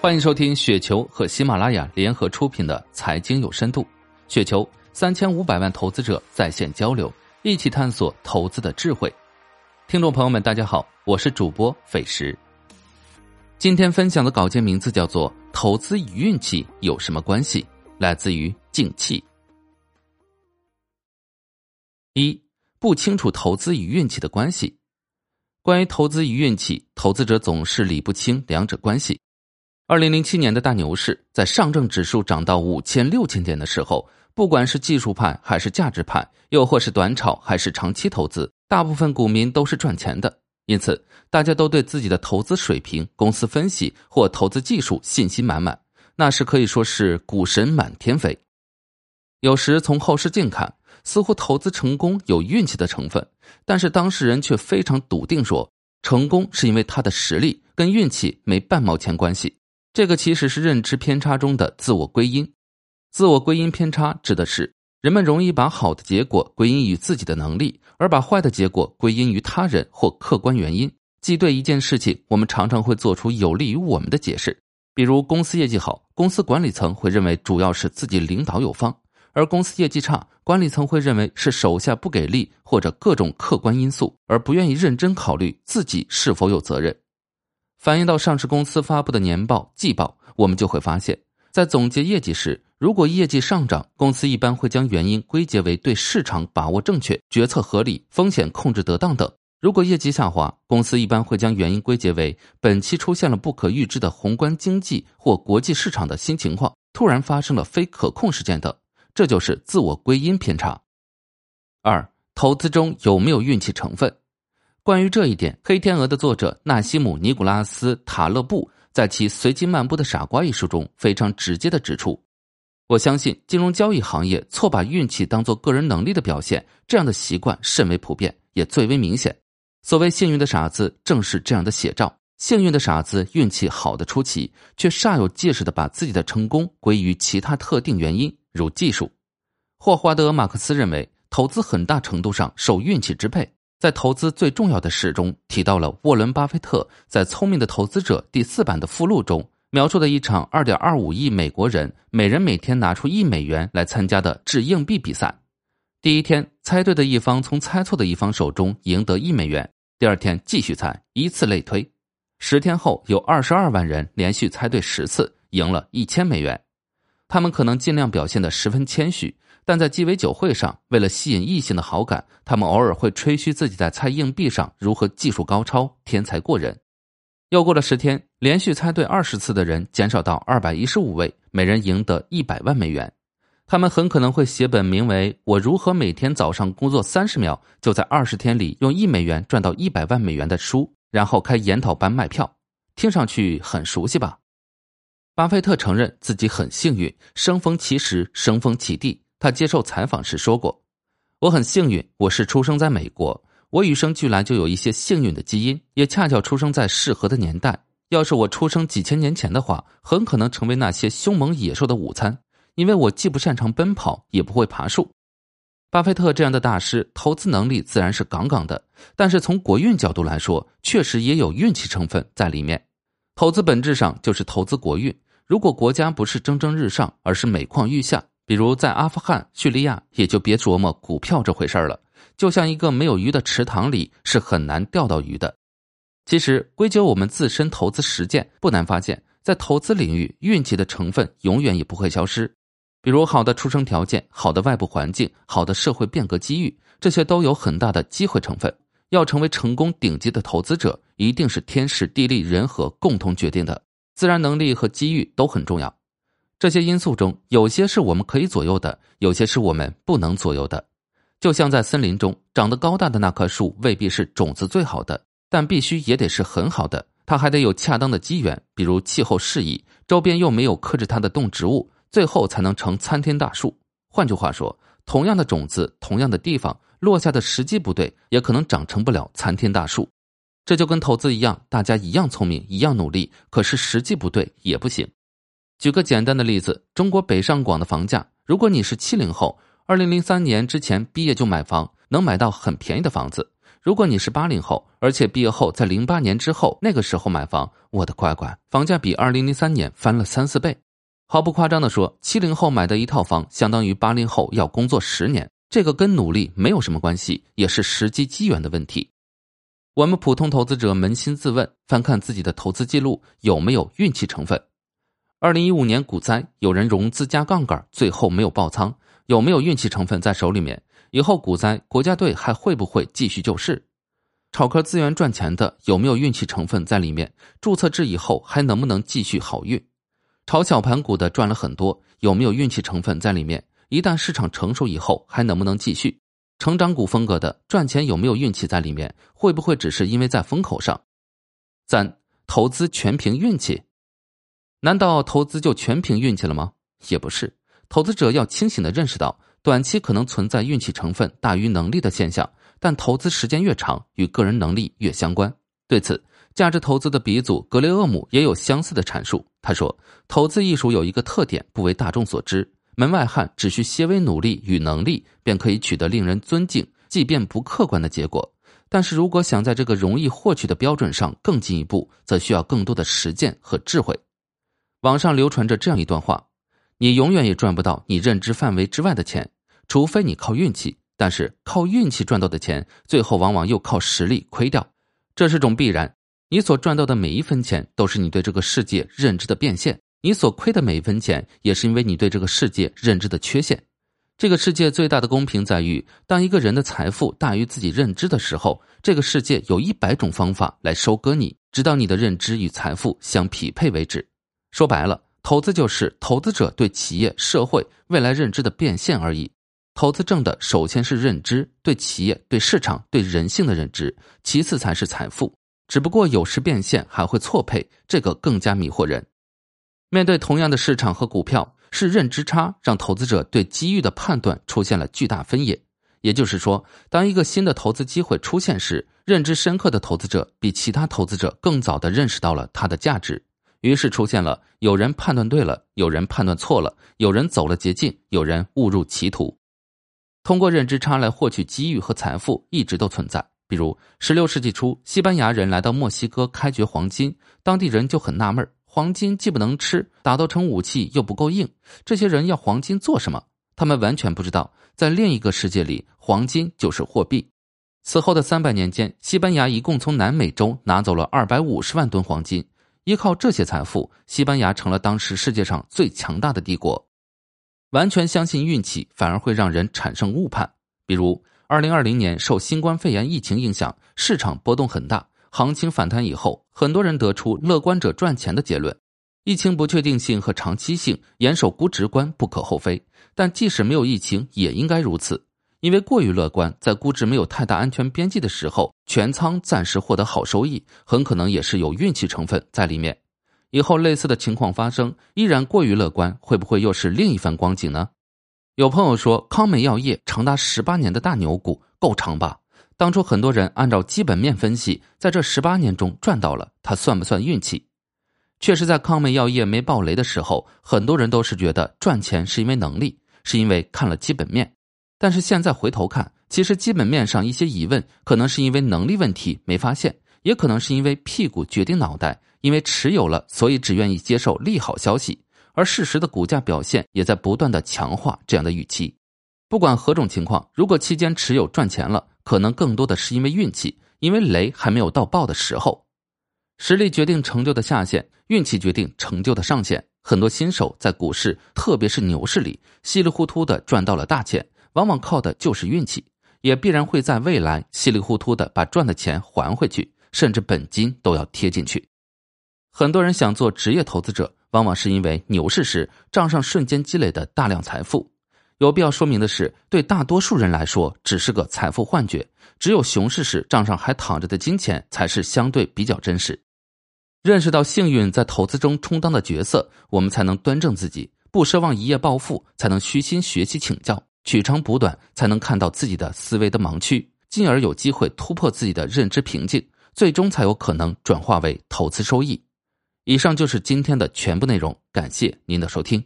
欢迎收听雪球和喜马拉雅联合出品的《财经有深度》，雪球三千五百万投资者在线交流，一起探索投资的智慧。听众朋友们，大家好，我是主播斐石。今天分享的稿件名字叫做《投资与运气有什么关系》，来自于静气。一不清楚投资与运气的关系。关于投资与运气，投资者总是理不清两者关系。二零零七年的大牛市，在上证指数涨到五千六千点的时候，不管是技术派还是价值派，又或是短炒还是长期投资，大部分股民都是赚钱的。因此，大家都对自己的投资水平、公司分析或投资技术信心满满，那时可以说是股神满天飞。有时从后视镜看，似乎投资成功有运气的成分，但是当事人却非常笃定说，成功是因为他的实力，跟运气没半毛钱关系。这个其实是认知偏差中的自我归因。自我归因偏差指的是人们容易把好的结果归因于自己的能力，而把坏的结果归因于他人或客观原因。即对一件事情，我们常常会做出有利于我们的解释。比如公司业绩好，公司管理层会认为主要是自己领导有方；而公司业绩差，管理层会认为是手下不给力或者各种客观因素，而不愿意认真考虑自己是否有责任。反映到上市公司发布的年报、季报，我们就会发现，在总结业绩时，如果业绩上涨，公司一般会将原因归结为对市场把握正确、决策合理、风险控制得当等；如果业绩下滑，公司一般会将原因归结为本期出现了不可预知的宏观经济或国际市场的新情况，突然发生了非可控事件等。这就是自我归因偏差。二、投资中有没有运气成分？关于这一点，《黑天鹅》的作者纳西姆·尼古拉斯·塔勒布在其《随机漫步的傻瓜》一书中非常直接的指出：“我相信金融交易行业错把运气当作个人能力的表现，这样的习惯甚为普遍，也最为明显。所谓幸运的傻子，正是这样的写照。幸运的傻子运气好的出奇，却煞有介事的把自己的成功归于其他特定原因，如技术。”霍华德·马克思认为，投资很大程度上受运气支配。在投资最重要的事中提到了沃伦·巴菲特在《聪明的投资者》第四版的附录中描述的一场二点二五亿美国人每人每天拿出一美元来参加的掷硬币比赛。第一天猜对的一方从猜错的一方手中赢得一美元，第二天继续猜，依次类推。十天后有二十二万人连续猜对十次，赢了一千美元。他们可能尽量表现得十分谦虚。但在鸡尾酒会上，为了吸引异性的好感，他们偶尔会吹嘘自己在猜硬币上如何技术高超、天才过人。又过了十天，连续猜对二十次的人减少到二百一十五位，每人赢得一百万美元。他们很可能会写本名为《我如何每天早上工作三十秒，就在二十天里用一美元赚到一百万美元》的书，然后开研讨班卖票。听上去很熟悉吧？巴菲特承认自己很幸运，生逢其时，生逢其地。他接受采访时说过：“我很幸运，我是出生在美国，我与生俱来就有一些幸运的基因，也恰巧出生在适合的年代。要是我出生几千年前的话，很可能成为那些凶猛野兽的午餐，因为我既不擅长奔跑，也不会爬树。”巴菲特这样的大师，投资能力自然是杠杠的，但是从国运角度来说，确实也有运气成分在里面。投资本质上就是投资国运，如果国家不是蒸蒸日上，而是每况愈下。比如在阿富汗、叙利亚，也就别琢磨股票这回事了。就像一个没有鱼的池塘里，是很难钓到鱼的。其实归咎我们自身投资实践，不难发现，在投资领域，运气的成分永远也不会消失。比如好的出生条件、好的外部环境、好的社会变革机遇，这些都有很大的机会成分。要成为成功顶级的投资者，一定是天时地利人和共同决定的。自然能力和机遇都很重要。这些因素中，有些是我们可以左右的，有些是我们不能左右的。就像在森林中长得高大的那棵树，未必是种子最好的，但必须也得是很好的。它还得有恰当的机缘，比如气候适宜，周边又没有克制它的动植物，最后才能成参天大树。换句话说，同样的种子，同样的地方，落下的时机不对，也可能长成不了参天大树。这就跟投资一样，大家一样聪明，一样努力，可是时机不对也不行。举个简单的例子，中国北上广的房价，如果你是七零后，二零零三年之前毕业就买房，能买到很便宜的房子；如果你是八零后，而且毕业后在零八年之后那个时候买房，我的乖乖，房价比二零零三年翻了三四倍。毫不夸张的说，七零后买的一套房，相当于八零后要工作十年。这个跟努力没有什么关系，也是时机机缘的问题。我们普通投资者扪心自问，翻看自己的投资记录，有没有运气成分？二零一五年股灾，有人融资加杠杆，最后没有爆仓，有没有运气成分在手里面？以后股灾，国家队还会不会继续救市？炒科资源赚钱的，有没有运气成分在里面？注册制以后还能不能继续好运？炒小盘股的赚了很多，有没有运气成分在里面？一旦市场成熟以后，还能不能继续？成长股风格的赚钱有没有运气在里面？会不会只是因为在风口上？三，投资全凭运气？难道投资就全凭运气了吗？也不是，投资者要清醒的认识到，短期可能存在运气成分大于能力的现象，但投资时间越长，与个人能力越相关。对此，价值投资的鼻祖格雷厄姆也有相似的阐述。他说，投资艺术有一个特点，不为大众所知。门外汉只需些微努力与能力，便可以取得令人尊敬、即便不客观的结果。但是如果想在这个容易获取的标准上更进一步，则需要更多的实践和智慧。网上流传着这样一段话：你永远也赚不到你认知范围之外的钱，除非你靠运气。但是靠运气赚到的钱，最后往往又靠实力亏掉，这是种必然。你所赚到的每一分钱，都是你对这个世界认知的变现。你所亏的每一分钱，也是因为你对这个世界认知的缺陷。这个世界最大的公平在于，当一个人的财富大于自己认知的时候，这个世界有一百种方法来收割你，直到你的认知与财富相匹配为止。说白了，投资就是投资者对企业、社会未来认知的变现而已。投资挣的首先是认知，对企业、对市场、对人性的认知，其次才是财富。只不过有时变现还会错配，这个更加迷惑人。面对同样的市场和股票，是认知差让投资者对机遇的判断出现了巨大分野。也就是说，当一个新的投资机会出现时，认知深刻的投资者比其他投资者更早的认识到了它的价值，于是出现了有人判断对了，有人判断错了，有人走了捷径，有人误入歧途。通过认知差来获取机遇和财富一直都存在。比如，十六世纪初，西班牙人来到墨西哥开掘黄金，当地人就很纳闷儿。黄金既不能吃，打造成武器又不够硬，这些人要黄金做什么？他们完全不知道，在另一个世界里，黄金就是货币。此后的三百年间，西班牙一共从南美洲拿走了二百五十万吨黄金。依靠这些财富，西班牙成了当时世界上最强大的帝国。完全相信运气，反而会让人产生误判。比如，二零二零年受新冠肺炎疫情影响，市场波动很大。行情反弹以后，很多人得出乐观者赚钱的结论。疫情不确定性和长期性，严守估值观不可厚非。但即使没有疫情，也应该如此。因为过于乐观，在估值没有太大安全边际的时候，全仓暂时获得好收益，很可能也是有运气成分在里面。以后类似的情况发生，依然过于乐观，会不会又是另一番光景呢？有朋友说，康美药业长达十八年的大牛股，够长吧？当初很多人按照基本面分析，在这十八年中赚到了，它算不算运气？确实，在康美药业没爆雷的时候，很多人都是觉得赚钱是因为能力，是因为看了基本面。但是现在回头看，其实基本面上一些疑问，可能是因为能力问题没发现，也可能是因为屁股决定脑袋，因为持有了，所以只愿意接受利好消息，而事实的股价表现也在不断的强化这样的预期。不管何种情况，如果期间持有赚钱了。可能更多的是因为运气，因为雷还没有到爆的时候。实力决定成就的下限，运气决定成就的上限。很多新手在股市，特别是牛市里，稀里糊涂的赚到了大钱，往往靠的就是运气，也必然会在未来稀里糊涂的把赚的钱还回去，甚至本金都要贴进去。很多人想做职业投资者，往往是因为牛市时账上瞬间积累的大量财富。有必要说明的是，对大多数人来说，只是个财富幻觉。只有熊市时账上还躺着的金钱，才是相对比较真实。认识到幸运在投资中充当的角色，我们才能端正自己，不奢望一夜暴富，才能虚心学习请教，取长补短，才能看到自己的思维的盲区，进而有机会突破自己的认知瓶颈，最终才有可能转化为投资收益。以上就是今天的全部内容，感谢您的收听。